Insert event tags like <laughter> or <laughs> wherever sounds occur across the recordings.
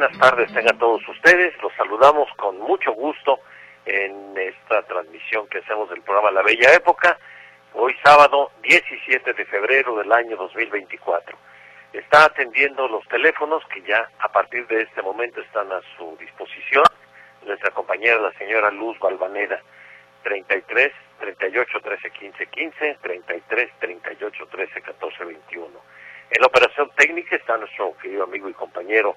Buenas tardes tengan todos ustedes. Los saludamos con mucho gusto en esta transmisión que hacemos del programa La Bella Época, hoy sábado 17 de febrero del año 2024. Está atendiendo los teléfonos que ya a partir de este momento están a su disposición. Nuestra compañera, la señora Luz Balvaneda, 33 38 13 15 15, 33 38 13 14 21. En la operación técnica está nuestro querido amigo y compañero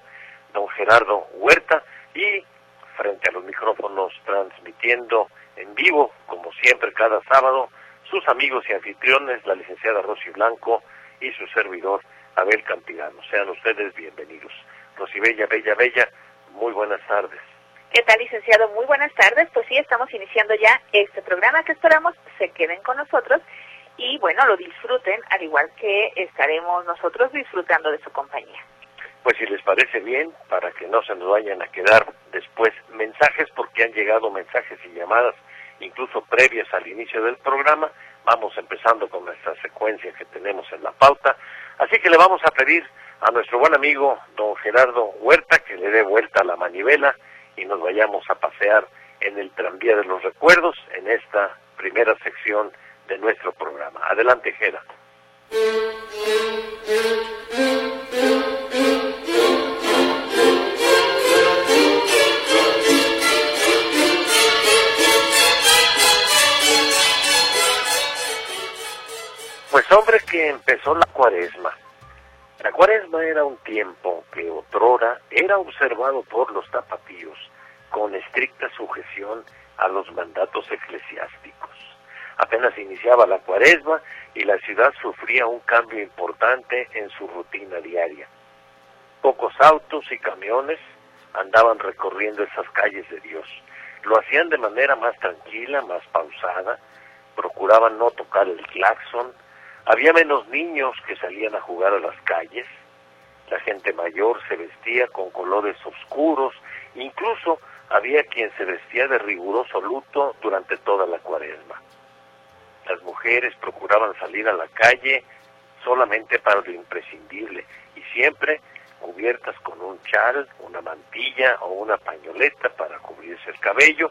don Gerardo Huerta y frente a los micrófonos transmitiendo en vivo, como siempre cada sábado, sus amigos y anfitriones, la licenciada Rosy Blanco y su servidor Abel Campigano. Sean ustedes bienvenidos. Rosy Bella, Bella, Bella, muy buenas tardes. ¿Qué tal, licenciado? Muy buenas tardes. Pues sí, estamos iniciando ya este programa que esperamos se queden con nosotros y bueno, lo disfruten al igual que estaremos nosotros disfrutando de su compañía. Pues si les parece bien, para que no se nos vayan a quedar después mensajes, porque han llegado mensajes y llamadas incluso previas al inicio del programa, vamos empezando con nuestra secuencia que tenemos en la pauta. Así que le vamos a pedir a nuestro buen amigo don Gerardo Huerta que le dé vuelta a la manivela y nos vayamos a pasear en el tranvía de los recuerdos en esta primera sección de nuestro programa. Adelante, Gera. Pues hombre que empezó la cuaresma. La cuaresma era un tiempo que otrora era observado por los tapatíos con estricta sujeción a los mandatos eclesiásticos. Apenas iniciaba la cuaresma y la ciudad sufría un cambio importante en su rutina diaria. Pocos autos y camiones andaban recorriendo esas calles de Dios. Lo hacían de manera más tranquila, más pausada, procuraban no tocar el claxon, había menos niños que salían a jugar a las calles, la gente mayor se vestía con colores oscuros, incluso había quien se vestía de riguroso luto durante toda la cuaresma. Las mujeres procuraban salir a la calle solamente para lo imprescindible y siempre cubiertas con un chal, una mantilla o una pañoleta para cubrirse el cabello.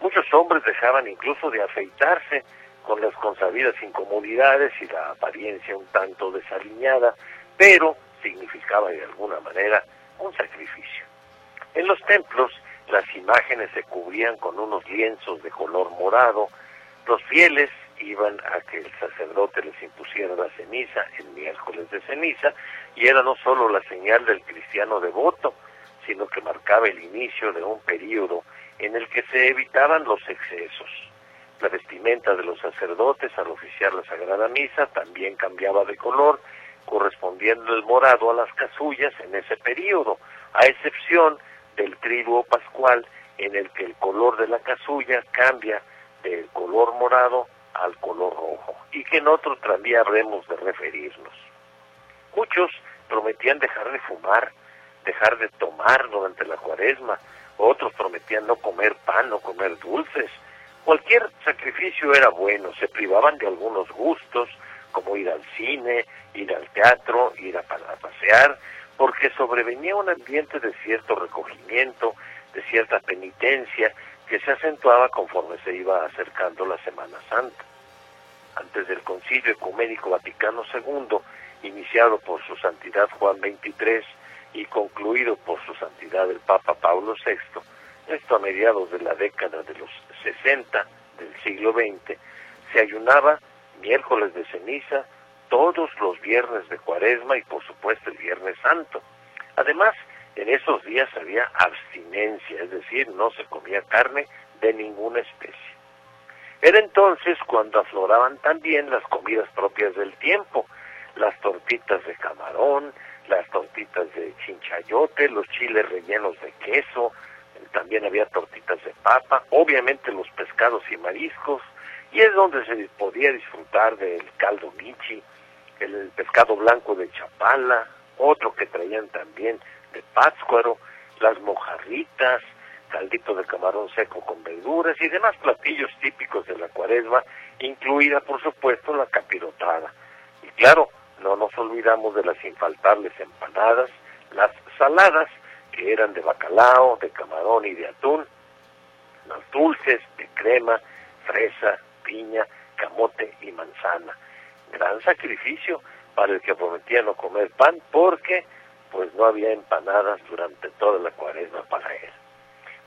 Muchos hombres dejaban incluso de afeitarse con las consabidas incomodidades y la apariencia un tanto desaliñada, pero significaba de alguna manera un sacrificio. En los templos las imágenes se cubrían con unos lienzos de color morado, los fieles iban a que el sacerdote les impusiera la ceniza en miércoles de ceniza y era no solo la señal del cristiano devoto, sino que marcaba el inicio de un período en el que se evitaban los excesos. La vestimenta de los sacerdotes al oficiar la Sagrada Misa también cambiaba de color, correspondiendo el morado a las casullas en ese período, a excepción del triduo pascual en el que el color de la casulla cambia del color morado al color rojo y que en otro tranvía habremos de referirnos. Muchos prometían dejar de fumar, dejar de tomar durante la cuaresma, otros prometían no comer pan, no comer dulces. Cualquier sacrificio era bueno, se privaban de algunos gustos, como ir al cine, ir al teatro, ir a pasear, porque sobrevenía un ambiente de cierto recogimiento, de cierta penitencia, que se acentuaba conforme se iba acercando la Semana Santa. Antes del Concilio Ecuménico Vaticano II, iniciado por su santidad Juan XXIII y concluido por su santidad el Papa Pablo VI, esto a mediados de la década de los 60 del siglo XX, se ayunaba miércoles de ceniza, todos los viernes de cuaresma y por supuesto el viernes santo. Además, en esos días había abstinencia, es decir, no se comía carne de ninguna especie. Era entonces cuando afloraban también las comidas propias del tiempo, las tortitas de camarón, las tortitas de chinchayote, los chiles rellenos de queso, también había tortitas de papa, obviamente los pescados y mariscos, y es donde se podía disfrutar del caldo michi, el pescado blanco de chapala, otro que traían también de pátzcuaro, las mojarritas, caldito de camarón seco con verduras y demás platillos típicos de la cuaresma, incluida por supuesto la capirotada. Y claro, no nos olvidamos de las infaltables empanadas, las saladas, que eran de bacalao, de camarón y de atún, los dulces de crema, fresa, piña, camote y manzana. Gran sacrificio para el que prometía no comer pan porque pues no había empanadas durante toda la cuaresma para él.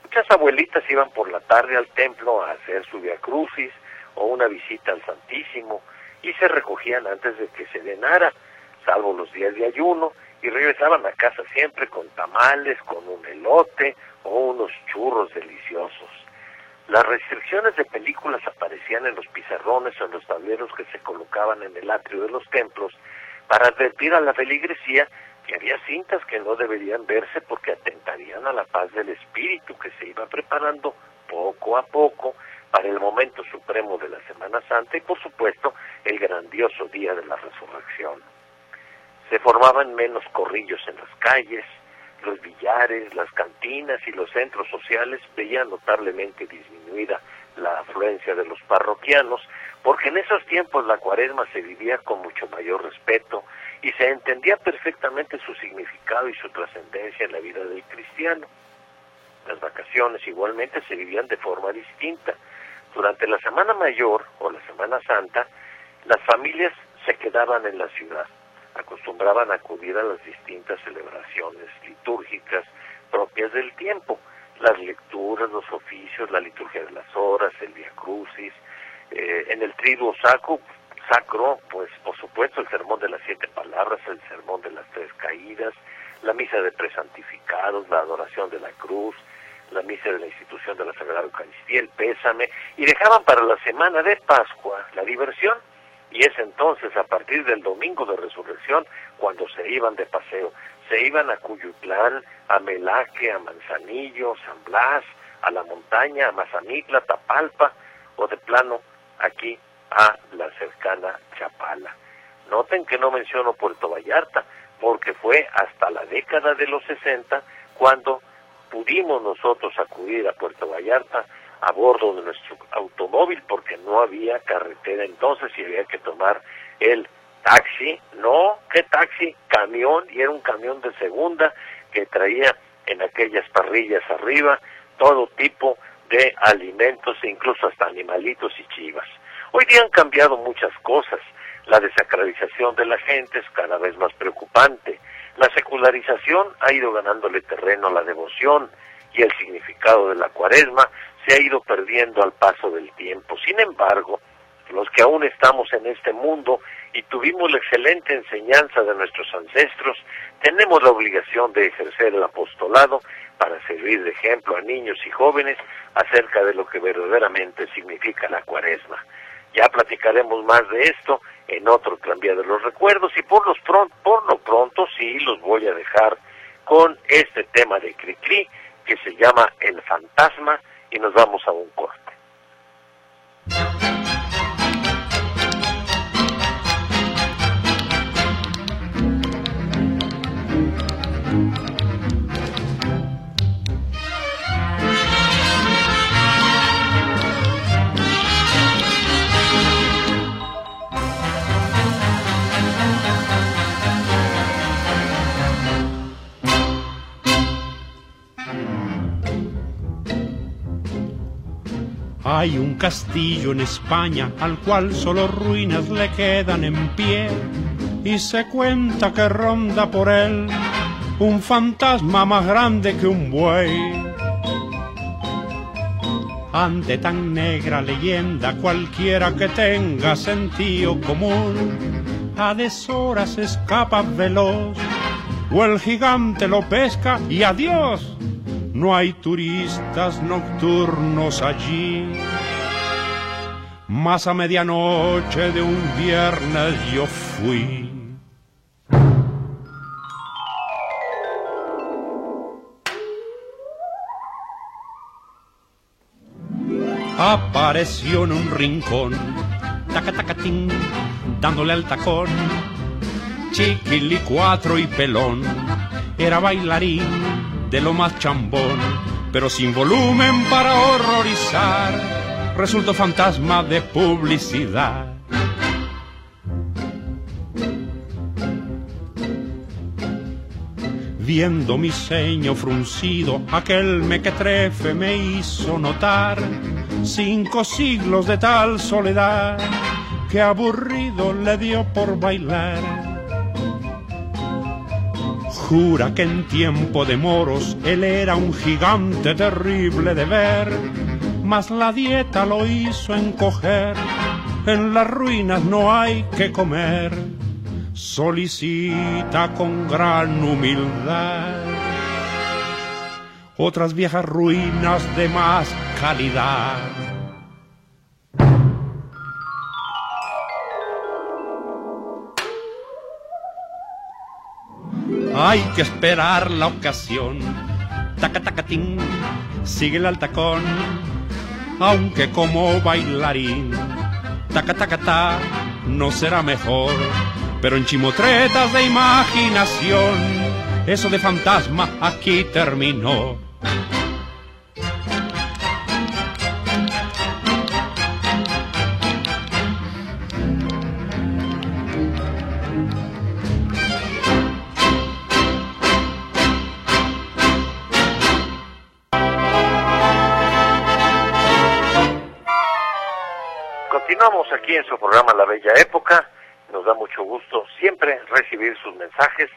Muchas abuelitas iban por la tarde al templo a hacer su via crucis o una visita al Santísimo y se recogían antes de que se denara, salvo los días de ayuno, y regresaban a casa siempre con tamales, con un elote o unos churros deliciosos. Las restricciones de películas aparecían en los pizarrones o en los tableros que se colocaban en el atrio de los templos para advertir a la feligresía que había cintas que no deberían verse porque atentarían a la paz del espíritu que se iba preparando poco a poco para el momento supremo de la Semana Santa y por supuesto el grandioso día de la resurrección. Se formaban menos corrillos en las calles, los billares, las cantinas y los centros sociales veían notablemente disminuida la afluencia de los parroquianos, porque en esos tiempos la cuaresma se vivía con mucho mayor respeto y se entendía perfectamente su significado y su trascendencia en la vida del cristiano. Las vacaciones igualmente se vivían de forma distinta. Durante la Semana Mayor o la Semana Santa, las familias se quedaban en la ciudad, acostumbraban a acudir a las distintas celebraciones litúrgicas propias del tiempo, las lecturas, los oficios, la liturgia de las horas, el Via Crucis, eh, en el triduo sacro, sacro, pues por supuesto el sermón de las siete palabras, el sermón de las tres caídas, la misa de presantificados, la adoración de la cruz, la misa de la institución de la Sagrada Eucaristía, el pésame, y dejaban para la semana de Pascua la diversión, y es entonces a partir del domingo de resurrección cuando se iban de paseo. Se iban a Cuyutlán, a Melaque, a Manzanillo, San Blas, a la montaña, a Mazamitla, Tapalpa, o de plano aquí a la cercana Chapala. Noten que no menciono Puerto Vallarta, porque fue hasta la década de los 60 cuando pudimos nosotros acudir a Puerto Vallarta a bordo de nuestro automóvil porque no había carretera entonces y había que tomar el taxi, no, ¿qué taxi? Camión, y era un camión de segunda que traía en aquellas parrillas arriba todo tipo de alimentos e incluso hasta animalitos y chivas. Hoy día han cambiado muchas cosas. La desacralización de la gente es cada vez más preocupante. La secularización ha ido ganándole terreno a la devoción y el significado de la cuaresma se ha ido perdiendo al paso del tiempo. Sin embargo, los que aún estamos en este mundo y tuvimos la excelente enseñanza de nuestros ancestros, tenemos la obligación de ejercer el apostolado para servir de ejemplo a niños y jóvenes acerca de lo que verdaderamente significa la cuaresma. Ya platicaremos más de esto en otro Tranvía de los Recuerdos y por, los por lo pronto sí los voy a dejar con este tema de Cricri que se llama El Fantasma y nos vamos a un corte. Hay un castillo en España al cual solo ruinas le quedan en pie y se cuenta que ronda por él un fantasma más grande que un buey. Ante tan negra leyenda cualquiera que tenga sentido común, a deshoras escapa veloz o el gigante lo pesca y adiós no hay turistas nocturnos allí. Más a medianoche de un viernes yo fui. Apareció en un rincón, tacatacatín, dándole al tacón, chiquili cuatro y pelón, era bailarín de lo más chambón, pero sin volumen para horrorizar, resultó fantasma de publicidad. Viendo mi ceño fruncido, aquel mequetrefe me hizo notar cinco siglos de tal soledad que aburrido le dio por bailar. Jura que en tiempo de moros él era un gigante terrible de ver, mas la dieta lo hizo encoger, en las ruinas no hay que comer solicita con gran humildad otras viejas ruinas de más calidad. Hay que esperar la ocasión. Taca tacatín, sigue el altacón, aunque como bailarín. Taca taca no será mejor pero en chimotretas de imaginación, eso de fantasma aquí terminó. En su programa La Bella Época nos da mucho gusto siempre recibir sus mensajes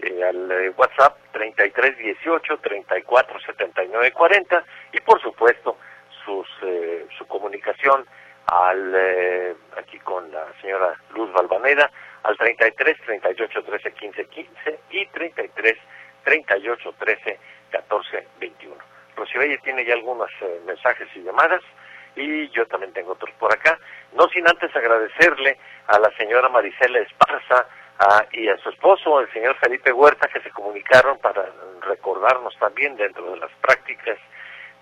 eh, al eh, WhatsApp 3318 34 79 40 y por supuesto sus, eh, su comunicación al aquí con la señora Luz Balvaneda al 33 38 13 15 15 y 33 38 13 14 21. Rosibelle tiene ya algunos mensajes y llamadas y yo también tengo otros por acá. No sin antes agradecerle a la señora Marisela Esparza y a su esposo, el señor Felipe Huerta, que se comunicaron para recordarnos también dentro de las prácticas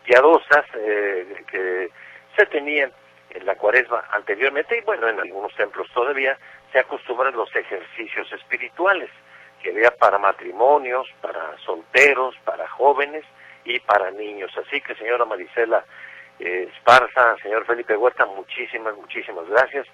piadosas eh, que se tenían en la cuaresma anteriormente y bueno, en algunos templos todavía se acostumbran los ejercicios espirituales que había para matrimonios, para solteros, para jóvenes y para niños. Así que señora Marisela Esparza, señor Felipe Huerta, muchísimas, muchísimas gracias.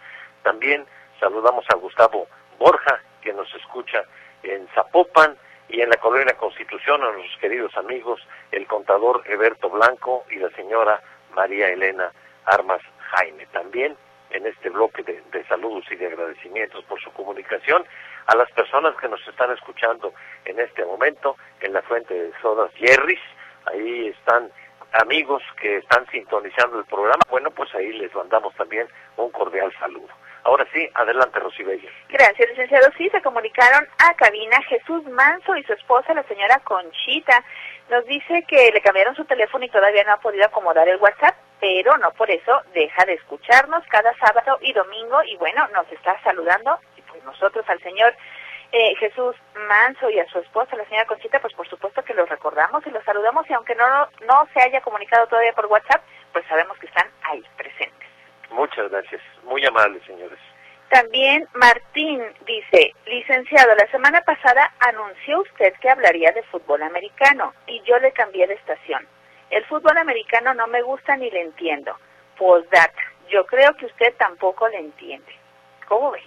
También saludamos a Gustavo Borja, que nos escucha en Zapopan y en la Colonia Constitución, a nuestros queridos amigos, el contador Eberto Blanco y la señora María Elena Armas Jaime. También en este bloque de, saludos y de agradecimientos por su comunicación a las personas que nos están escuchando en este momento en la fuente de sodas Jerry's. Ahí están amigos que están sintonizando el programa, bueno, pues ahí les mandamos también un cordial saludo. Ahora sí, adelante, Rosibella. Gracias, licenciado. Sí, se comunicaron a cabina Jesús Manso y su esposa, la señora Conchita. Nos dice que le cambiaron su teléfono y todavía no ha podido acomodar el WhatsApp, pero no por eso deja de escucharnos cada sábado y domingo y bueno, nos está saludando y pues nosotros al señor eh, Jesús Manso y a su esposa, la señora Conchita, pues por supuesto que los recordamos y los saludamos y aunque no, no se haya comunicado todavía por WhatsApp, pues sabemos que están ahí presentes. Muchas gracias, muy amables señores. También Martín dice, licenciado, la semana pasada anunció usted que hablaría de fútbol americano y yo le cambié de estación. El fútbol americano no me gusta ni le entiendo. Postdata, yo creo que usted tampoco le entiende. ¿Cómo ve?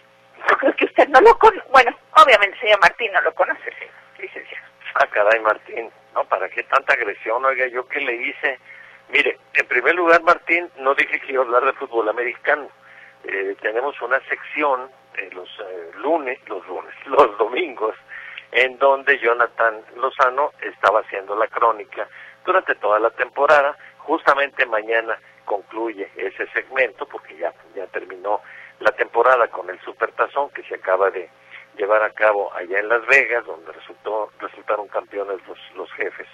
Yo creo que usted no lo conoce. Bueno, obviamente, señor Martín no lo conoce, licenciado. Ah, caray, Martín. No, ¿para qué tanta agresión? Oiga, ¿yo qué le hice? Mire, en primer lugar, Martín, no dije que iba a hablar de fútbol americano. Eh, tenemos una sección eh, los eh, lunes, los lunes, <laughs> los domingos, en donde Jonathan Lozano estaba haciendo la crónica durante toda la temporada. Justamente mañana concluye ese segmento porque ya, ya terminó la temporada con el Supertazón que se acaba de llevar a cabo allá en Las Vegas, donde resultó, resultaron campeones los, los jefes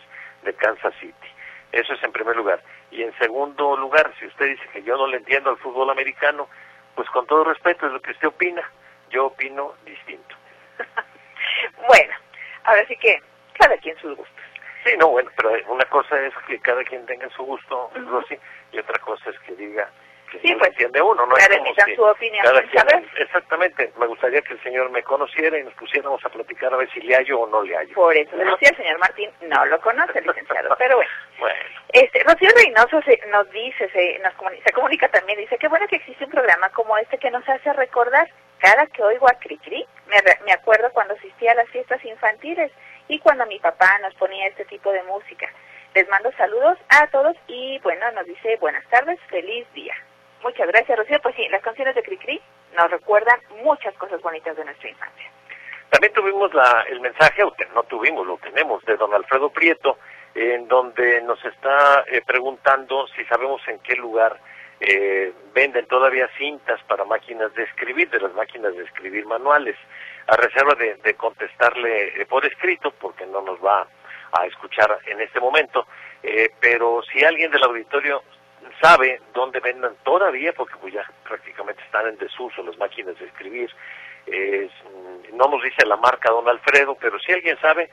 de Kansas City. Eso es en primer lugar. Y en segundo lugar, si usted dice que yo no le entiendo al fútbol americano, pues con todo respeto es lo que usted opina. Yo opino distinto. <laughs> bueno, ahora sí que cada quien sus gustos. Sí, no, bueno, pero una cosa es que cada quien tenga su gusto, Rosy, y otra cosa es que diga que Sí, pues, entiende uno, ¿no? Quien si su opinión cada quien- saber. exactamente, me gustaría que el señor me conociera y nos pusiéramos a platicar a ver si le hallo o no le hallo. Por eso le decía el señor Martín, no lo conoce, licenciado, <laughs> pero bueno. Bueno, Este, Rocío Reynoso se- nos dice, se, nos comuni- se comunica también, dice, qué bueno que existe un programa como este que nos hace recordar. Cada que oigo a Cricri, me, me acuerdo cuando asistía a las fiestas infantiles y cuando mi papá nos ponía este tipo de música. Les mando saludos a todos y bueno, nos dice buenas tardes, feliz día. Muchas gracias, Rocío. Pues sí, las canciones de Cricri nos recuerdan muchas cosas bonitas de nuestra infancia. También tuvimos la, el mensaje, no tuvimos, lo tenemos, de don Alfredo Prieto, en donde nos está eh, preguntando si sabemos en qué lugar eh, venden todavía cintas para máquinas de escribir, de las máquinas de escribir manuales, a reserva de, de contestarle eh, por escrito, porque no nos va a escuchar en este momento, eh, pero si alguien del auditorio sabe dónde vendan todavía, porque pues ya prácticamente están en desuso las máquinas de escribir, es, mm, no nos dice la marca don Alfredo, pero si alguien sabe,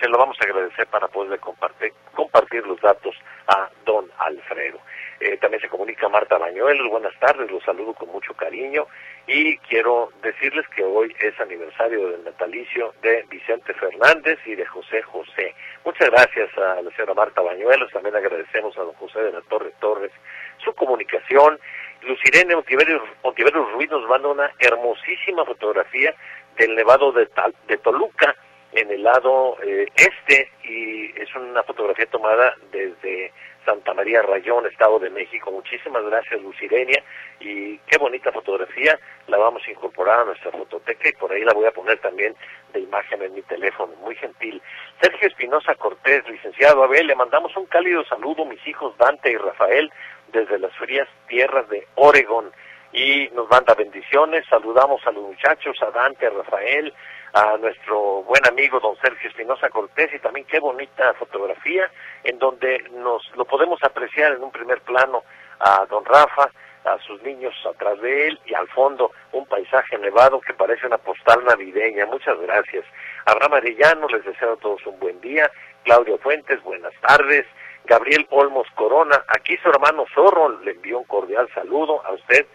se lo vamos a agradecer para poderle compartir, compartir los datos a don Alfredo. Eh, también se comunica Marta Bañuelos, buenas tardes, los saludo con mucho cariño y quiero decirles que hoy es aniversario del natalicio de Vicente Fernández y de José José. Muchas gracias a la señora Marta Bañuelos, también agradecemos a don José de la Torre Torres su comunicación. Lucirene Ontiveros, Ontiveros Ruiz nos manda una hermosísima fotografía del Nevado de, de Toluca en el lado eh, este y es una fotografía tomada desde Santa María Rayón, Estado de México. Muchísimas gracias Lucirenia y qué bonita fotografía, la vamos a incorporar a nuestra fototeca y por ahí la voy a poner también de imagen en mi teléfono, muy gentil. Sergio Espinosa Cortés, licenciado Abel, le mandamos un cálido saludo, mis hijos Dante y Rafael, desde las frías tierras de Oregón y nos manda bendiciones. Saludamos a los muchachos, a Dante, a Rafael, a nuestro buen amigo don Sergio Espinosa Cortés y también qué bonita fotografía en donde nos lo podemos apreciar en un primer plano a don Rafa, a sus niños atrás de él y al fondo un paisaje nevado que parece una postal navideña. Muchas gracias. Abraham Arellano, les deseo a todos un buen día. Claudio Fuentes, buenas tardes. Gabriel Olmos Corona, aquí su hermano Zorro le envió un cordial saludo a usted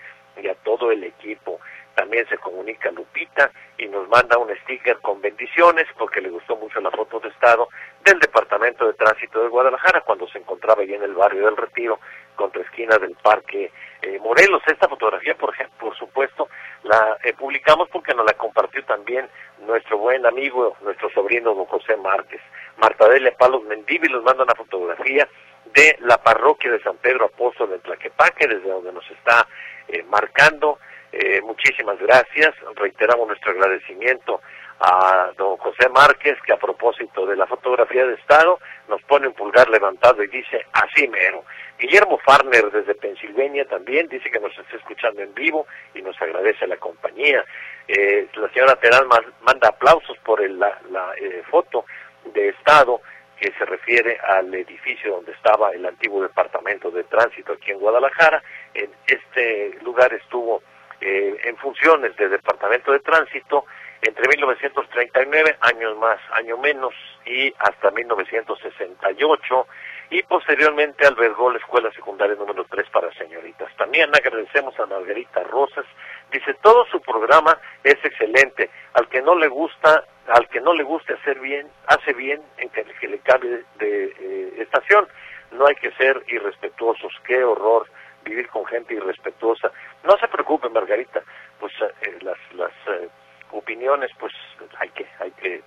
y a todo el equipo. También se comunica Lupita y nos manda un sticker con bendiciones porque le gustó mucho la foto de estado del Departamento de Tránsito de Guadalajara cuando se encontraba allí en el barrio del Retiro, contra esquina del Parque eh, Morelos. Esta fotografía, por, por supuesto, la eh, publicamos porque nos la compartió también nuestro buen amigo, nuestro sobrino don José Márquez. Marta Delia Palos Mendivi nos manda una fotografía de la parroquia de San Pedro Apóstol en Tlaquepaque, desde donde nos está eh, marcando. Eh, muchísimas gracias. Reiteramos nuestro agradecimiento a don José Márquez, que a propósito de la fotografía de Estado nos pone un pulgar levantado y dice así mero. Guillermo Farner desde Pensilvania también dice que nos está escuchando en vivo y nos agradece la compañía. Eh, la señora Terán ma- manda aplausos por el- la, la, eh, foto de Estado que se refiere al edificio donde estaba el antiguo departamento de tránsito aquí en Guadalajara. En este lugar estuvo eh, en funciones de departamento de tránsito entre 1939, años más, año menos, y hasta 1968, y posteriormente albergó la escuela secundaria número 3 para señoritas. También agradecemos a Margarita Rosas, dice, todo su programa es excelente, al que no le gusta, al que no le guste hacer bien, hace bien en que, que le cambie de eh, estación, no hay que ser irrespetuosos, qué horror vivir con gente irrespetuosa. No se preocupe, Margarita, pues eh, las, las eh, opiniones, pues hay que, hay que,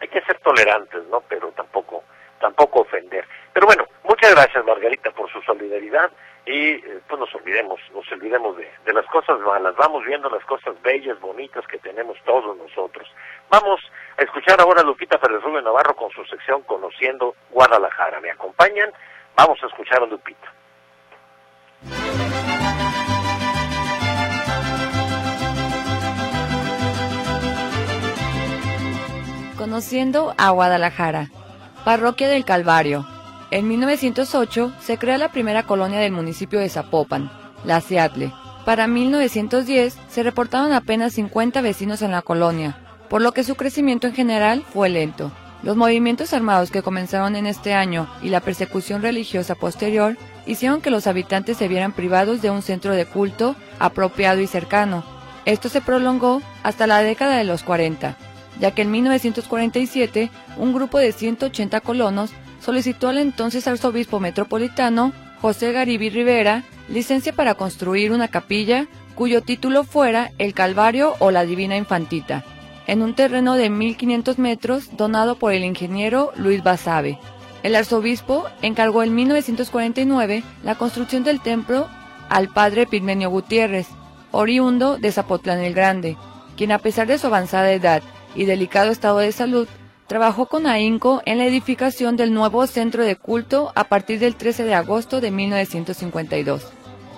hay que ser tolerantes, ¿no? Pero tampoco, tampoco ofender. Pero bueno, muchas gracias, Margarita, por su solidaridad y eh, pues nos olvidemos, nos olvidemos de, de las cosas malas. Vamos viendo las cosas bellas, bonitas que tenemos todos nosotros. Vamos a escuchar ahora a Lupita Pérez Rubio Navarro con su sección Conociendo Guadalajara. ¿Me acompañan? Vamos a escuchar a Lupita. Conociendo a Guadalajara, Parroquia del Calvario. En 1908 se crea la primera colonia del municipio de Zapopan, la Seattle. Para 1910 se reportaron apenas 50 vecinos en la colonia, por lo que su crecimiento en general fue lento. Los movimientos armados que comenzaron en este año y la persecución religiosa posterior hicieron que los habitantes se vieran privados de un centro de culto apropiado y cercano. Esto se prolongó hasta la década de los 40, ya que en 1947 un grupo de 180 colonos solicitó al entonces arzobispo metropolitano José Garibi Rivera licencia para construir una capilla cuyo título fuera El Calvario o la Divina Infantita, en un terreno de 1500 metros donado por el ingeniero Luis Basabe. El arzobispo encargó en 1949 la construcción del templo al padre Pigmenio Gutiérrez, oriundo de Zapotlán el Grande, quien a pesar de su avanzada edad y delicado estado de salud, trabajó con ahínco en la edificación del nuevo centro de culto a partir del 13 de agosto de 1952,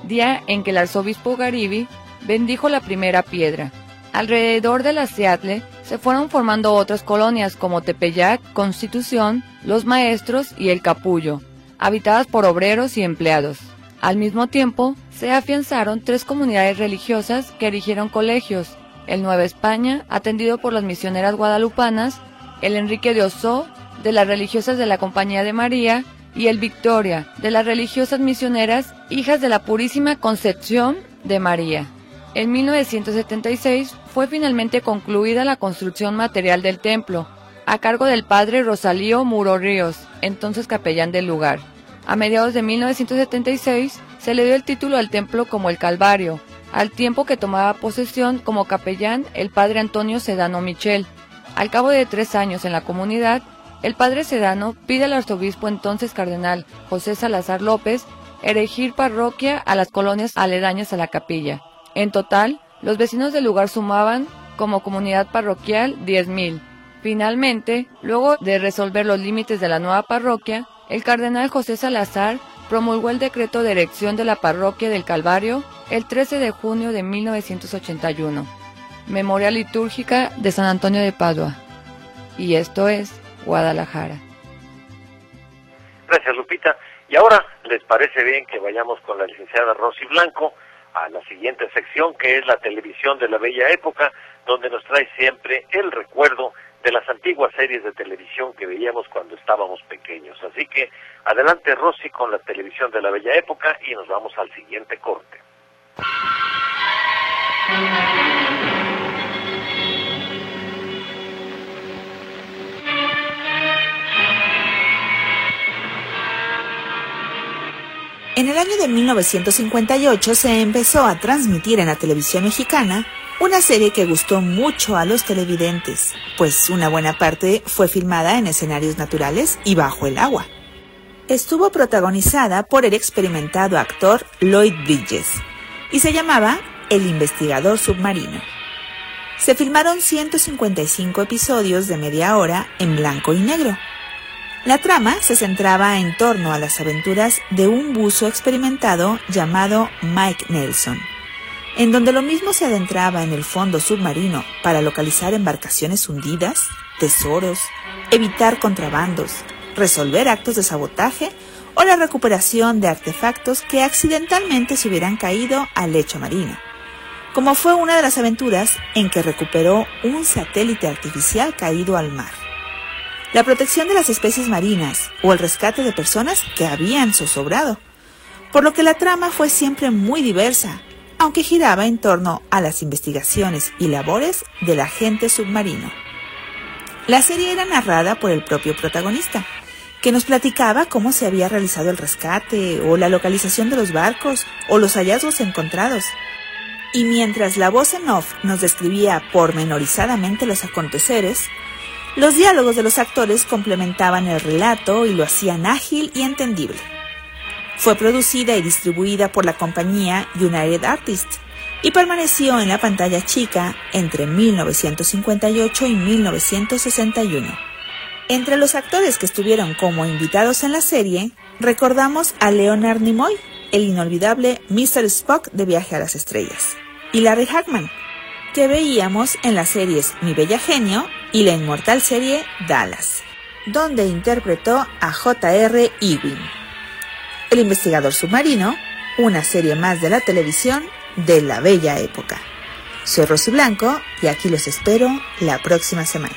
día en que el arzobispo Garibi bendijo la primera piedra. Alrededor de la Seattle se fueron formando otras colonias como Tepeyac, Constitución, Los Maestros y El Capullo, habitadas por obreros y empleados. Al mismo tiempo, se afianzaron tres comunidades religiosas que erigieron colegios, el Nueva España, atendido por las misioneras guadalupanas, el Enrique de Oso, de las religiosas de la Compañía de María, y el Victoria, de las religiosas misioneras, hijas de la Purísima Concepción de María. En 1976 fue finalmente concluida la construcción material del templo, a cargo del padre Rosalío Muro Ríos, entonces capellán del lugar. A mediados de 1976 se le dio el título al templo como el Calvario, al tiempo que tomaba posesión como capellán el padre Antonio Sedano Michel. Al cabo de tres años en la comunidad, el padre Sedano pide al arzobispo entonces cardenal José Salazar López erigir parroquia a las colonias aledañas a la capilla. En total, los vecinos del lugar sumaban como comunidad parroquial 10.000. Finalmente, luego de resolver los límites de la nueva parroquia, el cardenal José Salazar promulgó el decreto de erección de la parroquia del Calvario el 13 de junio de 1981. Memoria litúrgica de San Antonio de Padua. Y esto es Guadalajara. Gracias, Lupita. Y ahora, ¿les parece bien que vayamos con la licenciada Rosy Blanco? a la siguiente sección que es la televisión de la bella época, donde nos trae siempre el recuerdo de las antiguas series de televisión que veíamos cuando estábamos pequeños. Así que adelante Rosy con la televisión de la bella época y nos vamos al siguiente corte. En el año de 1958 se empezó a transmitir en la televisión mexicana una serie que gustó mucho a los televidentes, pues una buena parte fue filmada en escenarios naturales y bajo el agua. Estuvo protagonizada por el experimentado actor Lloyd Bridges y se llamaba El investigador submarino. Se filmaron 155 episodios de media hora en blanco y negro la trama se centraba en torno a las aventuras de un buzo experimentado llamado Mike Nelson, en donde lo mismo se adentraba en el fondo submarino para localizar embarcaciones hundidas, tesoros, evitar contrabandos, resolver actos de sabotaje o la recuperación de artefactos que accidentalmente se hubieran caído al lecho marino, como fue una de las aventuras en que recuperó un satélite artificial caído al mar. La protección de las especies marinas o el rescate de personas que habían zozobrado, por lo que la trama fue siempre muy diversa, aunque giraba en torno a las investigaciones y labores del agente submarino. La serie era narrada por el propio protagonista, que nos platicaba cómo se había realizado el rescate o la localización de los barcos o los hallazgos encontrados. Y mientras la voz en off nos describía pormenorizadamente los aconteceres, los diálogos de los actores complementaban el relato y lo hacían ágil y entendible. Fue producida y distribuida por la compañía United Artists y permaneció en la pantalla chica entre 1958 y 1961. Entre los actores que estuvieron como invitados en la serie, recordamos a Leonard Nimoy, el inolvidable Mr. Spock de Viaje a las Estrellas, y Larry Hackman, que veíamos en las series Mi Bella Genio y la inmortal serie Dallas, donde interpretó a J.R. Ewing. El investigador submarino, una serie más de la televisión de la bella época. Soy Rosy Blanco y aquí los espero la próxima semana.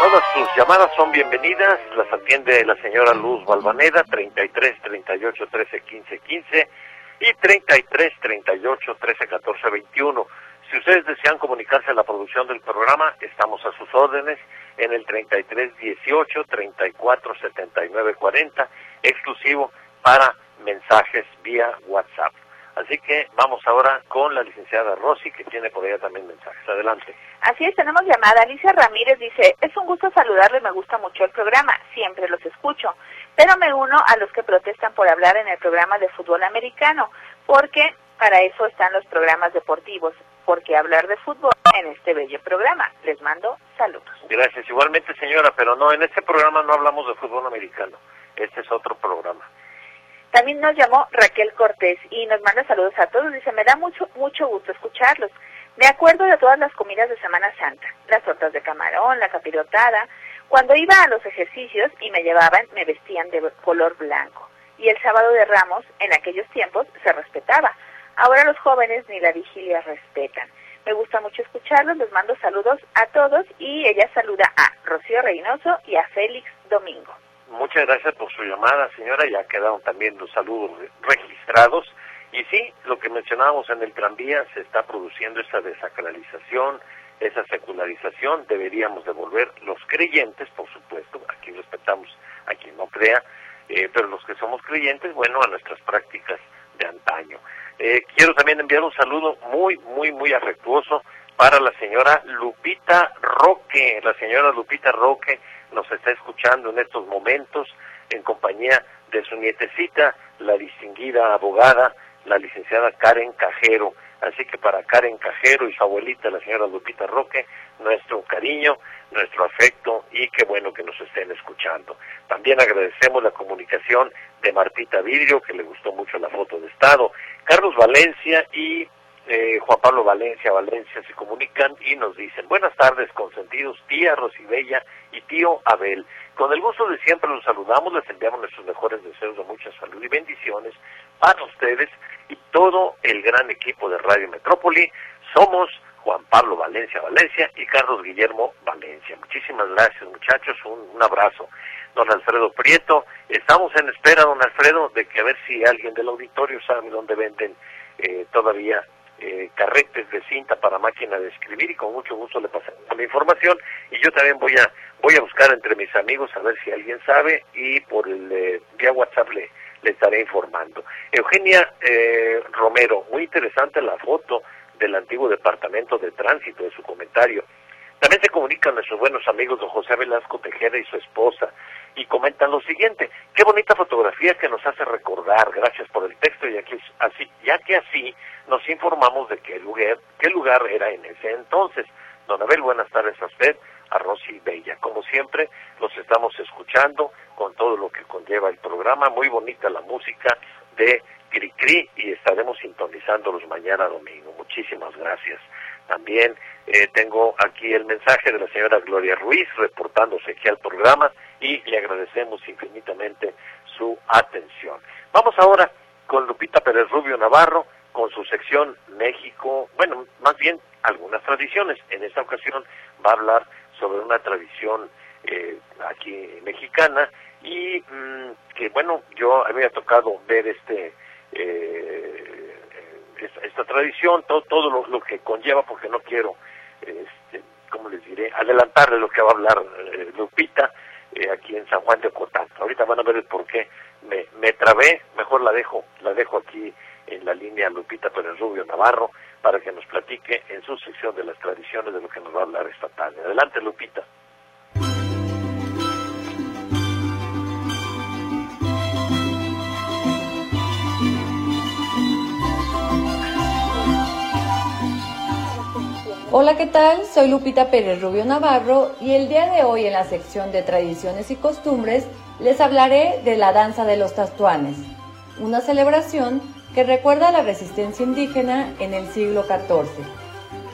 Todas sus llamadas son bienvenidas, las atiende la señora Luz Balvaneda, 33 38 13 15 15 y 33 38 13 14 21. Si ustedes desean comunicarse a la producción del programa, estamos a sus órdenes en el 33 18 34 79 40, exclusivo para mensajes vía WhatsApp. Así que vamos ahora con la licenciada Rosy, que tiene por ella también mensajes. Adelante. Así es, tenemos llamada. Alicia Ramírez dice, es un gusto saludarle, me gusta mucho el programa, siempre los escucho, pero me uno a los que protestan por hablar en el programa de fútbol americano, porque para eso están los programas deportivos, porque hablar de fútbol en este bello programa. Les mando saludos. Gracias, igualmente señora, pero no, en este programa no hablamos de fútbol americano, este es otro programa. También nos llamó Raquel Cortés y nos manda saludos a todos. Dice, me da mucho, mucho gusto escucharlos. Me acuerdo de todas las comidas de Semana Santa, las tortas de camarón, la capirotada. Cuando iba a los ejercicios y me llevaban, me vestían de color blanco. Y el sábado de Ramos, en aquellos tiempos, se respetaba. Ahora los jóvenes ni la vigilia respetan. Me gusta mucho escucharlos, les mando saludos a todos y ella saluda a Rocío Reynoso y a Félix Domingo. Muchas gracias por su llamada, señora. Ya quedaron también los saludos registrados. Y sí, lo que mencionábamos en el tranvía, se está produciendo esa desacralización, esa secularización. Deberíamos devolver los creyentes, por supuesto, aquí respetamos a quien no crea, eh, pero los que somos creyentes, bueno, a nuestras prácticas de antaño. Eh, quiero también enviar un saludo muy, muy, muy afectuoso para la señora Lupita Roque. La señora Lupita Roque nos está escuchando en estos momentos en compañía de su nietecita, la distinguida abogada, la licenciada Karen Cajero. Así que para Karen Cajero y su abuelita, la señora Lupita Roque, nuestro cariño, nuestro afecto y qué bueno que nos estén escuchando. También agradecemos la comunicación de Martita Vidrio, que le gustó mucho la foto de Estado, Carlos Valencia y eh, Juan Pablo Valencia, Valencia, se comunican y nos dicen, buenas tardes consentidos, tía Rosibella y tío Abel. Con el gusto de siempre los saludamos, les enviamos nuestros mejores deseos de mucha salud y bendiciones para ustedes y todo el gran equipo de Radio Metrópoli. Somos Juan Pablo Valencia Valencia y Carlos Guillermo Valencia. Muchísimas gracias muchachos, un, abrazo. Don Alfredo Prieto, estamos en espera, don Alfredo, de que a ver si alguien del auditorio sabe dónde venden eh, todavía eh, carretes de cinta para máquina de escribir y con mucho gusto le pasamos la información y yo también voy a voy a buscar entre mis amigos a ver si alguien sabe y por el eh, vía WhatsApp le, le estaré informando. Eugenia eh, Romero, muy interesante la foto del antiguo departamento de tránsito de su comentario. También se comunican nuestros buenos amigos don José Velasco Tejera y su esposa y comentan lo siguiente, qué bonita fotografía que nos hace recordar, gracias por el texto, y aquí, así, ya que así nos informamos de qué lugar, qué lugar era en ese entonces. Don Abel, buenas tardes a usted, a Rosy Bella. Como siempre, los estamos escuchando con todo lo que conlleva el programa, muy bonita la música de Cricri y estaremos sintonizándolos mañana domingo. Muchísimas gracias. También eh, tengo aquí el mensaje de la señora Gloria Ruiz reportándose aquí al programa y le agradecemos infinitamente su atención. Vamos ahora con Lupita Pérez Rubio Navarro con su sección México, bueno, más bien algunas tradiciones. En esta ocasión va a hablar sobre una tradición eh, aquí mexicana y mm, que bueno, yo había tocado ver este eh, esta, tradición, todo, todo lo, que conlleva, porque no quiero, este, ¿cómo les diré?, adelantarle lo que va a hablar eh, Lupita eh, aquí en San Juan de Ocotán. Ahorita van a ver el por qué me, me trabé, mejor la dejo, la dejo aquí en la línea Lupita Pérez Rubio Navarro para que nos platique en su sección de las tradiciones de lo que nos va a hablar esta tarde. Adelante, Lupita. Hola, ¿qué tal? Soy Lupita Pérez Rubio Navarro y el día de hoy en la sección de tradiciones y costumbres les hablaré de la danza de los tastuanes, una celebración que recuerda la resistencia indígena en el siglo XIV.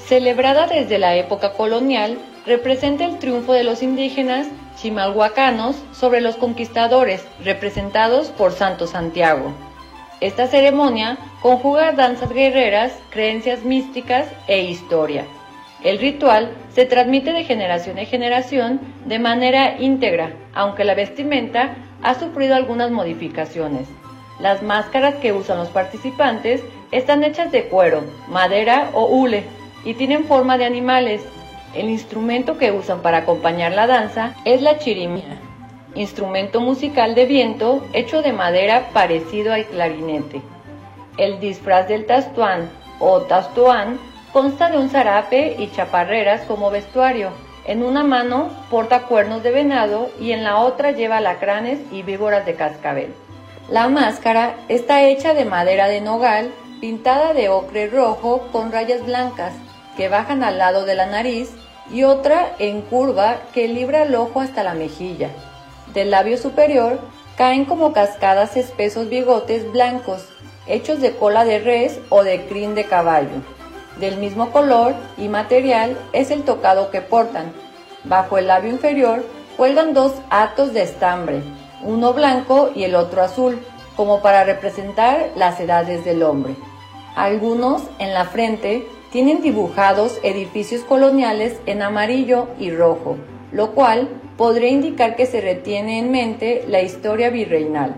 Celebrada desde la época colonial, representa el triunfo de los indígenas chimalhuacanos sobre los conquistadores, representados por Santo Santiago. Esta ceremonia conjuga danzas guerreras, creencias místicas e historia El ritual se transmite de generación en generación de manera íntegra, aunque la vestimenta ha sufrido algunas modificaciones. Las máscaras que usan los participantes están hechas de cuero, madera o hule y tienen forma de animales. El instrumento que usan para acompañar la danza es la chirimía, instrumento musical de viento hecho de madera parecido al clarinete. El disfraz del tastuán o tastuán Consta de un zarape y chaparreras como vestuario. En una mano porta cuernos de venado y en la otra lleva alacranes y víboras de cascabel. La máscara está hecha de madera de nogal pintada de ocre rojo con rayas blancas que bajan al lado de la nariz y otra en curva que libra el ojo hasta la mejilla. Del labio superior caen como cascadas espesos bigotes blancos, hechos de cola de res o de crin de caballo del mismo color y material es el tocado que portan. Bajo el labio inferior cuelgan dos atos de estambre, uno blanco y el otro azul, como para representar las edades del hombre. Algunos en la frente tienen dibujados edificios coloniales en amarillo y rojo, lo cual podría indicar que se retiene en mente la historia virreinal.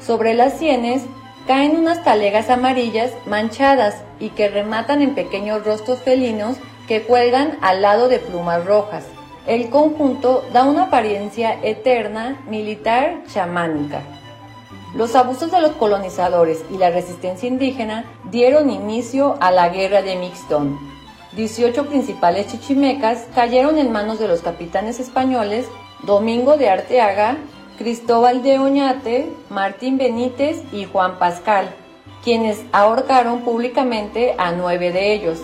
Sobre las sienes caen unas talegas amarillas manchadas y que rematan en pequeños rostros felinos que cuelgan al lado de plumas rojas. El conjunto da una apariencia eterna, militar, chamánica. Los abusos de los colonizadores y la resistencia indígena dieron inicio a la guerra de Mixtón. 18 principales chichimecas cayeron en manos de los capitanes españoles Domingo de Arteaga, Cristóbal de Oñate, Martín Benítez y Juan Pascal, quienes ahorcaron públicamente a nueve de ellos.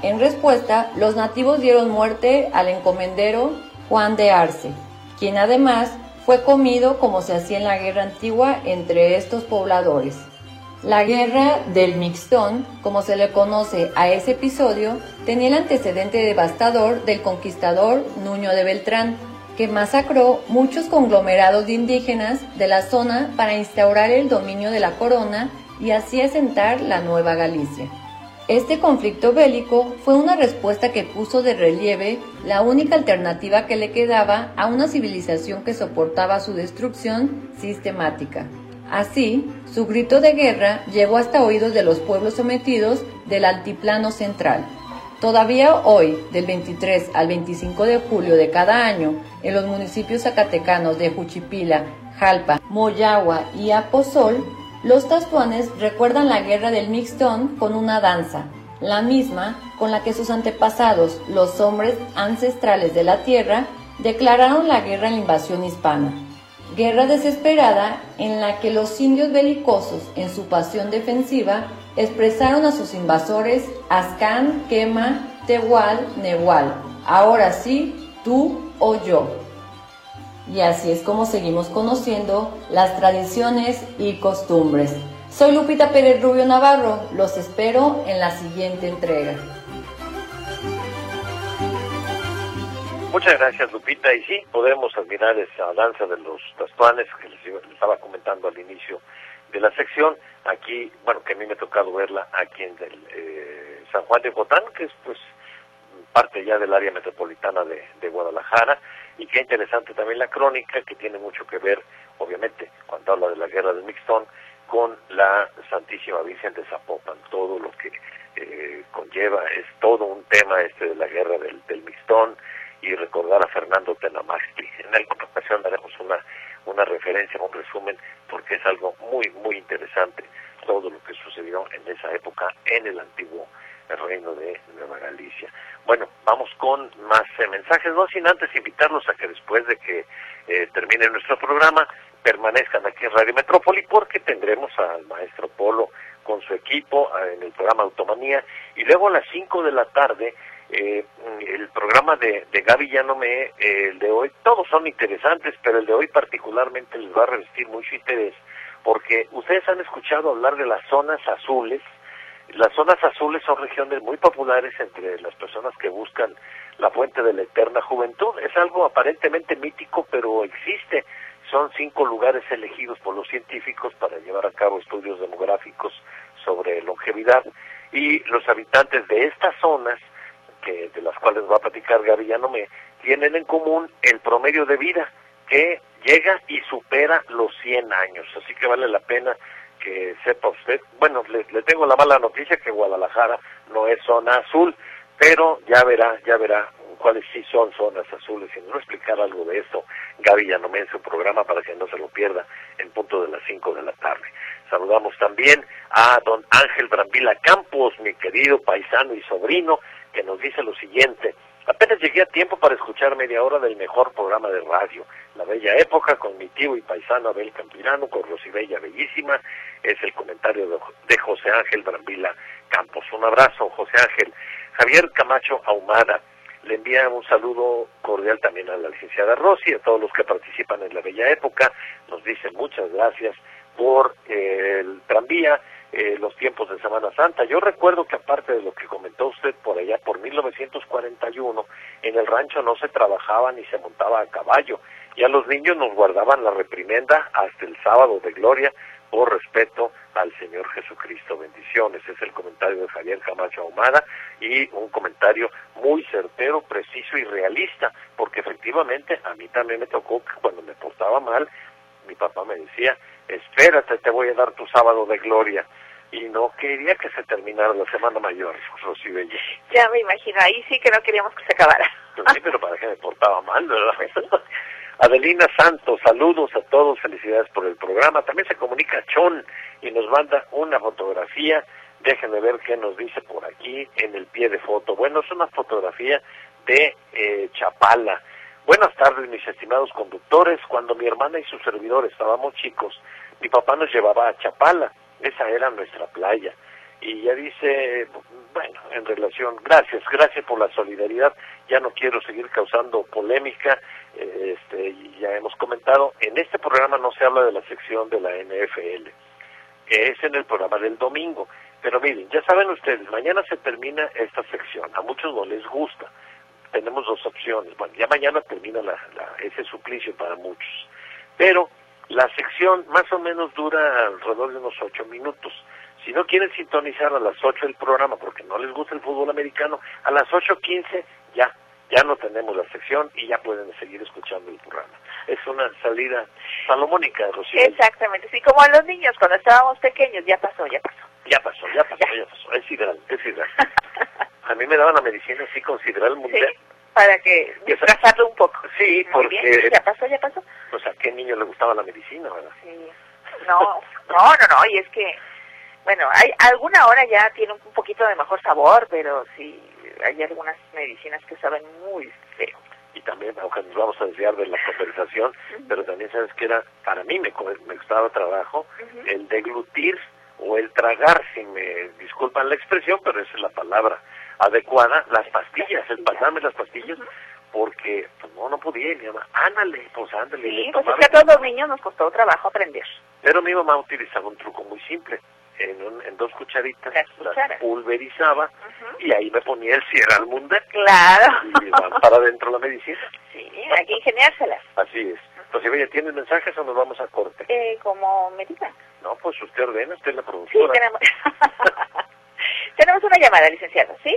En respuesta, los nativos dieron muerte al encomendero Juan de Arce, quien además fue comido como se hacía en la guerra antigua entre estos pobladores. La guerra del Mixtón, como se le conoce a ese episodio, tenía el antecedente devastador del conquistador Nuño de Beltrán, que masacró muchos conglomerados de indígenas de la zona para instaurar el dominio de la corona y así asentar la Nueva Galicia. Este conflicto bélico fue una respuesta que puso de relieve la única alternativa que le quedaba a una civilización que soportaba su destrucción sistemática. Así, su grito de guerra llegó hasta oídos de los pueblos sometidos del altiplano central. Todavía hoy, del 23 al 25 de julio de cada año, en los municipios zacatecanos de Juchipila, Jalpa, Moyagua y Aposol, los tastuanes recuerdan la guerra del Mixtón con una danza, la misma con la que sus antepasados, los hombres ancestrales de la tierra, declararon la guerra en la invasión hispana. Guerra desesperada en la que los indios belicosos, en su pasión defensiva, expresaron a sus invasores Azcán, Quema, Tehual, Nehual. Ahora sí, tú o yo. Y así es como seguimos conociendo las tradiciones y costumbres. Soy Lupita Pérez Rubio Navarro, los espero en la siguiente entrega. Muchas gracias Lupita y sí, podemos admirar esa danza de los tastuanes que les estaba comentando al inicio de la sección. Aquí, bueno, que a mí me ha tocado verla aquí en eh, San Juan de Botán, que es pues parte ya del área metropolitana de, Guadalajara, y qué interesante también la crónica, que tiene mucho que ver, obviamente, cuando habla de la guerra del Mixtón, con la Santísima Virgen de Zapopan, todo lo que eh, conlleva, es todo un tema este de la guerra del, del Mixtón, y recordar a Fernando Tenamaxtli. En alguna ocasión una referencia, un resumen, porque es algo muy, muy interesante todo lo que sucedió en esa época en el antiguo reino de Nueva Galicia. Bueno, vamos con más eh, mensajes, no sin antes invitarlos a que después de que eh, termine nuestro programa permanezcan aquí en Radio Metrópoli porque tendremos al maestro Polo con su equipo eh, en el programa Automanía y luego a las 5 de la tarde eh, el programa de, de Gaby ya no me, eh, el de hoy, todos son interesantes, pero el de hoy particularmente les va a revestir mucho interés, porque ustedes han escuchado hablar de las zonas azules. Las zonas azules son regiones muy populares entre las personas que buscan la fuente de la eterna juventud. Es algo aparentemente mítico, pero existe. Son cinco lugares elegidos por los científicos para llevar a cabo estudios demográficos sobre longevidad y los habitantes de estas zonas que de las cuales va a platicar Gaby me tienen en común el promedio de vida que llega y supera los 100 años. Así que vale la pena que sepa usted. Bueno, le, le tengo la mala noticia que Guadalajara no es zona azul, pero ya verá, ya verá cuáles sí son zonas azules y no explicar algo de esto, Gaby Yanomé en su programa para que no se lo pierda en punto de las 5 de la tarde. Saludamos también a don Ángel Brambila Campos, mi querido paisano y sobrino, que nos dice lo siguiente. Apenas llegué a tiempo para escuchar media hora del mejor programa de radio, La Bella Época, con mi tío y paisano Abel Campirano, con Rosibella Bellísima, es el comentario de, José Ángel Brambila Campos. Un abrazo, José Ángel. Javier Camacho Ahumada, le envía un saludo cordial también a la licenciada Rossi, a todos los que participan en la bella época. Nos dice muchas gracias por el tranvía, eh, los tiempos de Semana Santa. Yo recuerdo que aparte de lo que comentó usted por allá, por 1941, en el rancho no se trabajaba ni se montaba a caballo. Y a los niños nos guardaban la reprimenda hasta el sábado de gloria por respeto al Señor Jesucristo. Bendiciones. Es el comentario de Javier Camacho Ahumada y un comentario muy certero, preciso y realista, porque efectivamente a mí también me tocó que cuando me portaba mal, mi papá me decía, espérate, te voy a dar tu sábado de gloria. Y no quería que se terminara la Semana Mayor, Rosy Belle. Ya me imagino, ahí sí que no queríamos que se acabara. Sí, pero para que me portaba mal, ¿verdad? <laughs> Adelina Santos, saludos a todos, felicidades por el programa. También se comunica Chon y nos manda una fotografía. Déjenme ver qué nos dice por aquí en el pie de foto. Bueno, es una fotografía de eh, Chapala. Buenas tardes, mis estimados conductores. Cuando mi hermana y su servidor estábamos chicos, mi papá nos llevaba a Chapala. Esa era nuestra playa. Y ya dice, bueno, en relación, gracias, gracias por la solidaridad. Ya no quiero seguir causando polémica este, ya hemos comentado, en este programa no se habla de la sección de la NFL, es en el programa del domingo. Pero miren, ya saben ustedes, mañana se termina esta sección, a muchos no les gusta. Tenemos dos opciones. Bueno, ya mañana termina ese suplicio para muchos. Pero la sección más o menos dura alrededor de unos ocho minutos. Si no quieren sintonizar a las ocho el programa porque no les gusta el fútbol americano, a las ocho quince ya ya no tenemos la sección y ya pueden seguir escuchando el programa. Es una salida salomónica, Rocío. Exactamente, sí, como a los niños cuando estábamos pequeños, ya pasó, ya pasó. Ya pasó, ya pasó, ya, pasó. Es ideal, es ideal. <laughs> a mí me daban la medicina así con sidral mundial. Sí, para que disfrazarlo un poco. Sí, porque... ya pasó, ya pasó. Pues a qué niño le gustaba la medicina, ¿verdad? Sí. No, no, no, no, y es que, bueno, hay alguna hora ya tiene un poquito de mejor sabor, pero sí, hay algunas medicinas que saben muy feo. Y también, aunque nos vamos a desviar de la <laughs> conversación, pero también sabes que era, para mí me, me costaba trabajo, el deglutir o el tragar, si me disculpan la expresión, pero esa es la palabra adecuada, las pastillas, el pasarme las pastillas, porque pues, no, no podía, y mi mamá, ándale, pues ándale. Sí, pues es que a todos los niños nos costó trabajo aprender. Pero mi mamá utilizaba un truco muy simple, en, en dos cucharitas, las, pulverizaba y ahí me ponía el al Mundet. Claro. Y van para adentro la medicina. Sí, hay que ingeniárselas. Así es. Entonces, oye, ¿tienen mensajes o nos vamos a corte? Eh, como me digan. No, pues usted ordena, usted es la productora. Sí, tenemos... <laughs> tenemos una llamada, licenciado, ¿sí?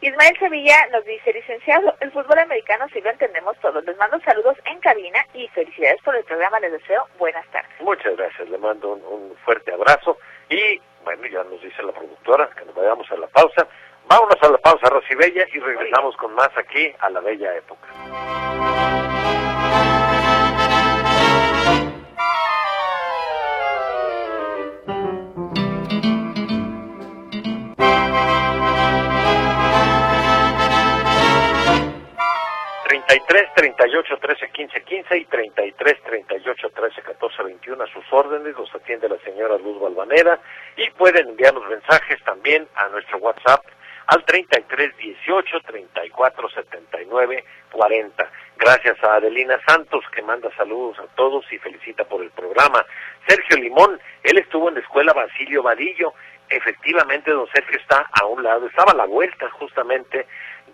Ismael Sevilla nos dice, licenciado, el fútbol americano sí lo entendemos todos. Les mando saludos en cabina y felicidades por el programa. Les deseo buenas tardes. Muchas gracias. Le mando un fuerte abrazo y bueno, ya nos dice la productora que nos vayamos a la pausa. Vámonos a la pausa, Rosy Bella, y regresamos con más aquí a la bella época. 38 13 15 15 y 33 38 13 14 21 a sus órdenes los atiende la señora Luz Balvanera y pueden enviarnos mensajes también a nuestro WhatsApp al 33 18 34 79 40. Gracias a Adelina Santos que manda saludos a todos y felicita por el programa. Sergio Limón, él estuvo en la escuela Basilio Vadillo. Efectivamente, don Sergio está a un lado, estaba a la vuelta justamente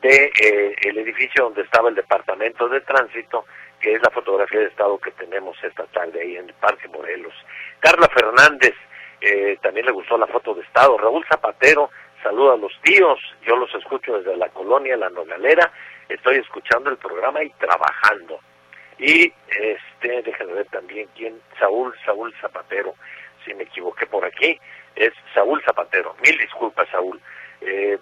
de eh, el edificio donde estaba el departamento de tránsito, que es la fotografía de estado que tenemos esta tarde ahí en el Parque Morelos. Carla Fernández, eh, también le gustó la foto de estado. Raúl Zapatero, saluda a los tíos, yo los escucho desde la colonia La Nogalera, estoy escuchando el programa y trabajando. Y este, déjenme ver también quién, Saúl, Saúl Zapatero, si me equivoqué por aquí, es Saúl Zapatero, mil disculpas Saúl. Eh,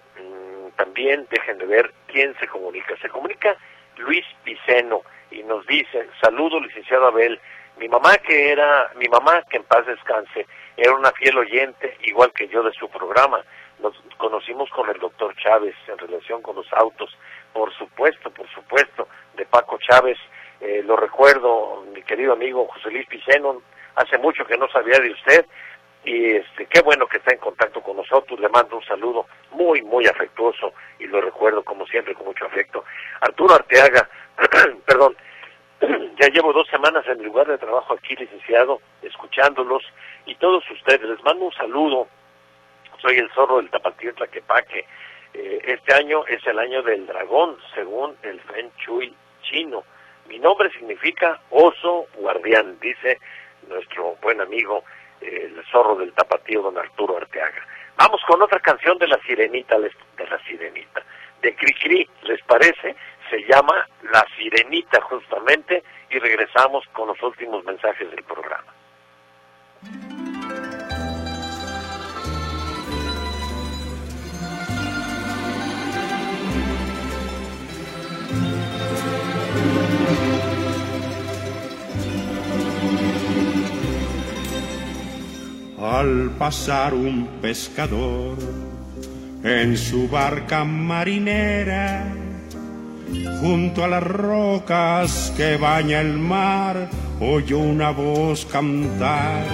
también déjenme ver quién se comunica, se comunica Luis Piceno y nos dice, saludo licenciado Abel, mi mamá que era, mi mamá que en paz descanse, era una fiel oyente, igual que yo de su programa. Nos conocimos con el doctor Chávez en relación con los autos, por supuesto, por supuesto, de Paco Chávez. Eh, lo recuerdo, mi querido amigo José Luis Piceno, hace mucho que no sabía de usted y este qué bueno que está en contacto con nosotros, le mando un saludo muy, muy afectuoso y lo recuerdo como siempre con mucho afecto. Arturo Arteaga, <clears throat> perdón, <clears throat> ya llevo dos semanas en el lugar de trabajo aquí, licenciado, escuchándolos y todos ustedes, les mando un saludo. Soy el zorro del Tapatío Tlaquepaque. Eh, este año es el año del dragón, según el Feng Shui chino. Mi nombre significa oso guardián, dice nuestro buen amigo el zorro del tapatío don Arturo Arteaga. Vamos con otra canción de la sirenita, de la sirenita, de Cricri, ¿les parece? Se llama La Sirenita justamente y regresamos con los últimos mensajes del programa. Al pasar un pescador en su barca marinera junto a las rocas que baña el mar oyó una voz cantar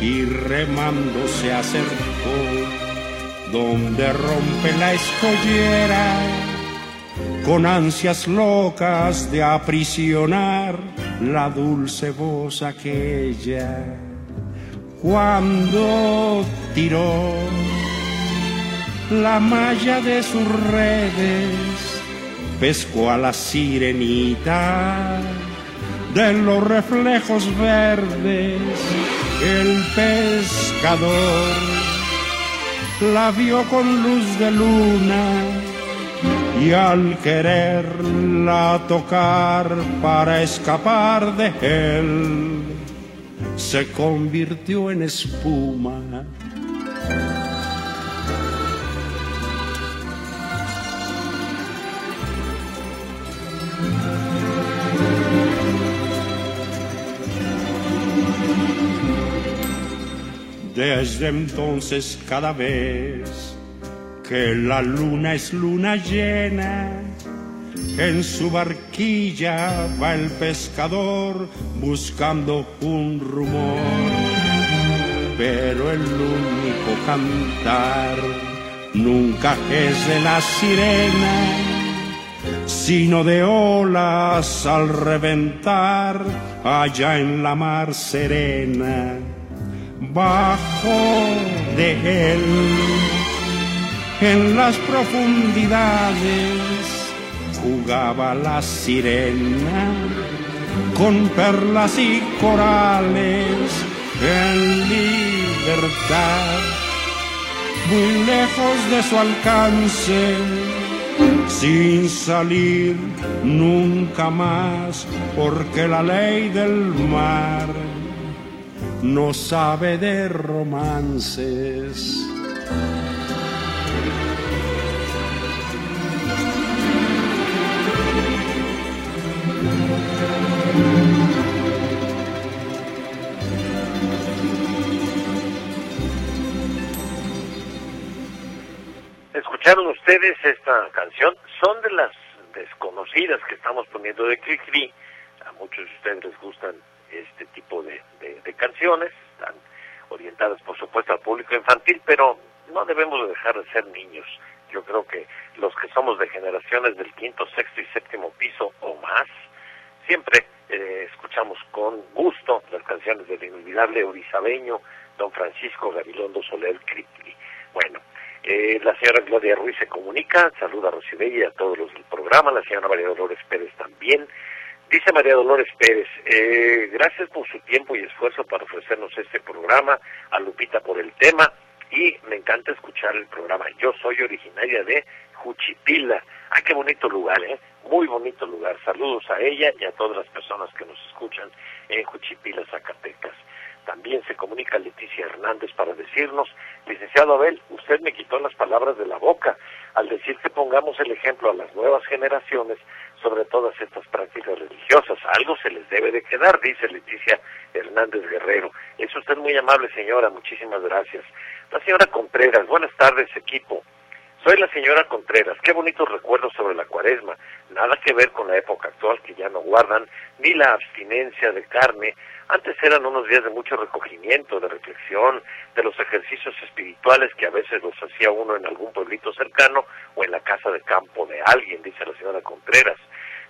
y remando se acercó donde rompe la escollera con ansias locas de aprisionar la dulce voz aquella cuando tiró la malla de sus redes, pescó a la sirenita de los reflejos verdes. El pescador la vio con luz de luna y al quererla tocar para escapar de él, se convirtió en espuma. Desde entonces cada vez que la luna es luna llena, en su barquilla va el pescador buscando un rumor, pero el único cantar nunca es de la sirena, sino de olas al reventar allá en la mar serena, bajo de él, en las profundidades jugaba la sirena con perlas y corales en libertad, muy lejos de su alcance, sin salir nunca más, porque la ley del mar no sabe de romances. Escucharon ustedes esta canción, son de las desconocidas que estamos poniendo de Cricri. A muchos de ustedes les gustan este tipo de, canciones, están orientadas por supuesto al público infantil, pero no debemos dejar de ser niños. Yo creo que los que somos de generaciones del quinto, sexto y séptimo piso o más, siempre eh, escuchamos con gusto las canciones del inolvidable orizabeño don Francisco Gabilondo Soler Cricri. Bueno, eh, la señora Gloria Ruiz se comunica, saluda a Rosibella y a todos los del programa, la señora María Dolores Pérez también. Dice María Dolores Pérez, eh, gracias por su tiempo y esfuerzo para ofrecernos este programa, a Lupita por el tema y me encanta escuchar el programa. Yo soy originaria de Juchipila. ¡Ay, qué bonito lugar, eh! Muy bonito lugar. Saludos a ella y a todas las personas que nos escuchan en Juchipila, Zacatecas. También se comunica Leticia Hernández para decirnos, licenciado Abel, usted me quitó las palabras de la boca al decir que pongamos el ejemplo a las nuevas generaciones sobre todas estas prácticas religiosas. Algo se les debe de quedar, dice Leticia Hernández Guerrero. Es usted muy amable, señora. Muchísimas gracias. La señora Contreras, buenas tardes, equipo. Soy la señora Contreras. Qué bonitos recuerdos sobre la cuaresma. Nada que ver con la época actual que ya no guardan, ni la abstinencia de carne. Antes eran unos días de mucho recogimiento, de reflexión, de los ejercicios espirituales que a veces los hacía uno en algún pueblito cercano o en la casa de campo de alguien, dice la señora Contreras.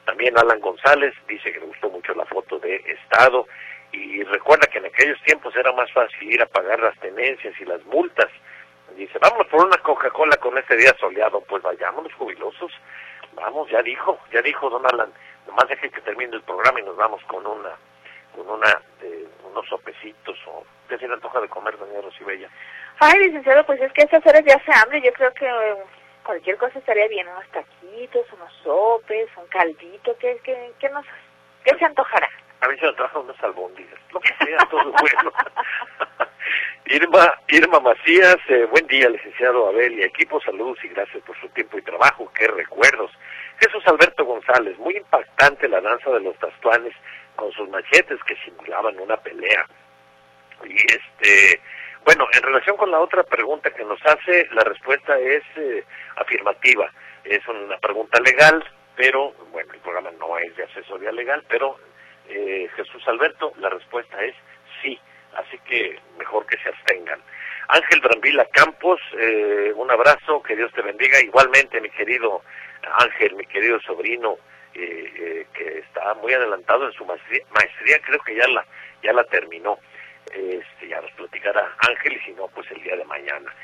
También Alan González dice que le gustó mucho la foto de Estado y recuerda que en aquellos tiempos era más fácil ir a pagar las tenencias y las multas Dice, vamos por una Coca-Cola con este día soleado. Pues vayámonos jubilosos. Vamos, ya dijo, ya dijo Don Alan. Nomás deje que termine el programa y nos vamos con una, con una, de, unos sopecitos o... ¿Qué se le antoja de comer, doña Rosibella? Ay, licenciado, pues es que a esas horas ya hace hambre. Yo creo que eh, cualquier cosa estaría bien. Unos taquitos, unos sopes, un caldito. ¿Qué, qué, qué, nos, qué se antojará? A mí se me antoja unos albóndigas. Lo que sea, todo bueno. <laughs> Irma, Irma Macías, eh, buen día, licenciado Abel y equipo, saludos y gracias por su tiempo y trabajo, qué recuerdos. Jesús Alberto González, muy impactante la danza de los tastuanes con sus machetes que simulaban una pelea. Y este, bueno, en relación con la otra pregunta que nos hace, la respuesta es eh, afirmativa. Es una pregunta legal, pero, bueno, el programa no es de asesoría legal, pero eh, Jesús Alberto, la respuesta es sí así que mejor que se abstengan. Ángel Brambila Campos, eh, un abrazo, que Dios te bendiga. Igualmente, mi querido Ángel, mi querido sobrino, eh, eh, que está muy adelantado en su maestría, creo que ya la, ya la terminó. Este, ya nos platicará Ángel y si no, pues el día de mañana.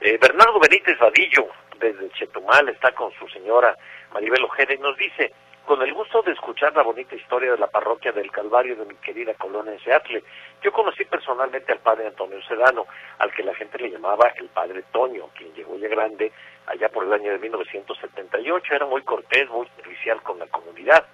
Bernardo Benítez Vadillo, desde Chetumal, está con su señora Maribel Ojeda y nos dice, con el gusto de escuchar la bonita historia de la parroquia del Calvario de mi querida colonia de Seattle. Yo conocí personalmente al padre Antonio Sedano, al que la gente le llamaba el padre Toño, quien llegó ya grande allá por el año de 1978. Era muy cortés, muy servicial con la comunidad.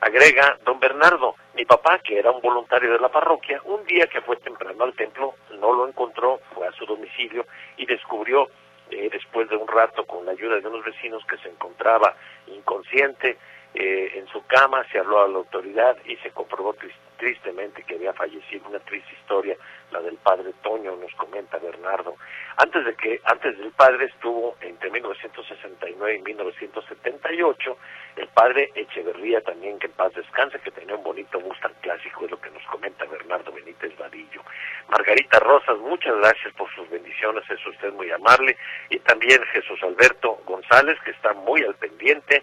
Agrega don Bernardo, mi papá, que era un voluntario de la parroquia, un día que fue temprano al templo, no lo encontró, fue a su domicilio y descubrió, eh, después de un rato, con la ayuda de unos vecinos, que se encontraba inconsciente, eh, en su cama, se habló a la autoridad y se comprobó tristemente que había fallecido. Una triste historia, la del padre Toño, nos comenta Bernardo. Antes de que, antes del padre estuvo entre 1969 y 1978, el padre Echeverría también, que en paz descanse, que tenía un bonito Mustang clásico, es lo que nos comenta Bernardo Benítez Vadillo. Margarita Rosas, muchas gracias por sus bendiciones, es usted muy amable. Y también Jesús Alberto González, que está muy al pendiente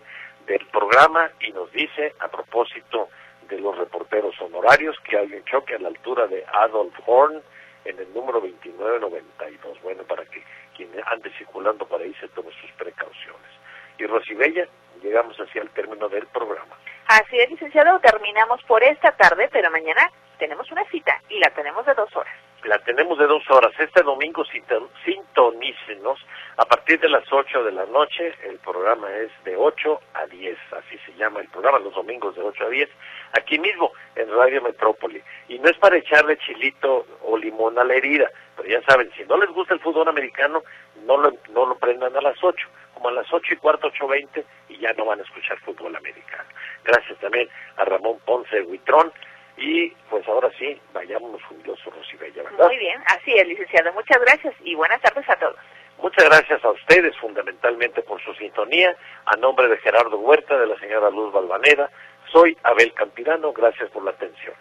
programa y nos dice, a propósito de los reporteros honorarios, que hay un choque a la altura de Adolf Horn en el número 2992. Bueno, para que quien ande circulando por ahí se tome sus precauciones. Y Rosibella, llegamos hacia el término del programa. Así es, licenciado, terminamos por esta tarde, pero mañana tenemos una cita y la tenemos de dos horas. La tenemos de dos horas. Este domingo sintonícenos a partir de las 8 de la noche. El programa es de 8 a 10, así se llama el programa, los domingos de 8 a 10, aquí mismo en Radio Metrópoli. Y no es para echarle chilito o limón a la herida, pero ya saben, si no les gusta el fútbol americano, no lo, no lo prendan a las 8, como a las 8 y cuarto, 8.20, y ya no van a escuchar fútbol americano. Gracias también a Ramón Ponce Huitrón y pues ahora sí, vayámonos jubilosos, Rosibella, ¿verdad? Muy bien, así es, licenciado. Muchas gracias y buenas tardes a todos. Muchas gracias a ustedes fundamentalmente por su sintonía. A nombre de Gerardo Huerta, de la señora Luz Balvanera, soy Abel Campirano. Gracias por la atención.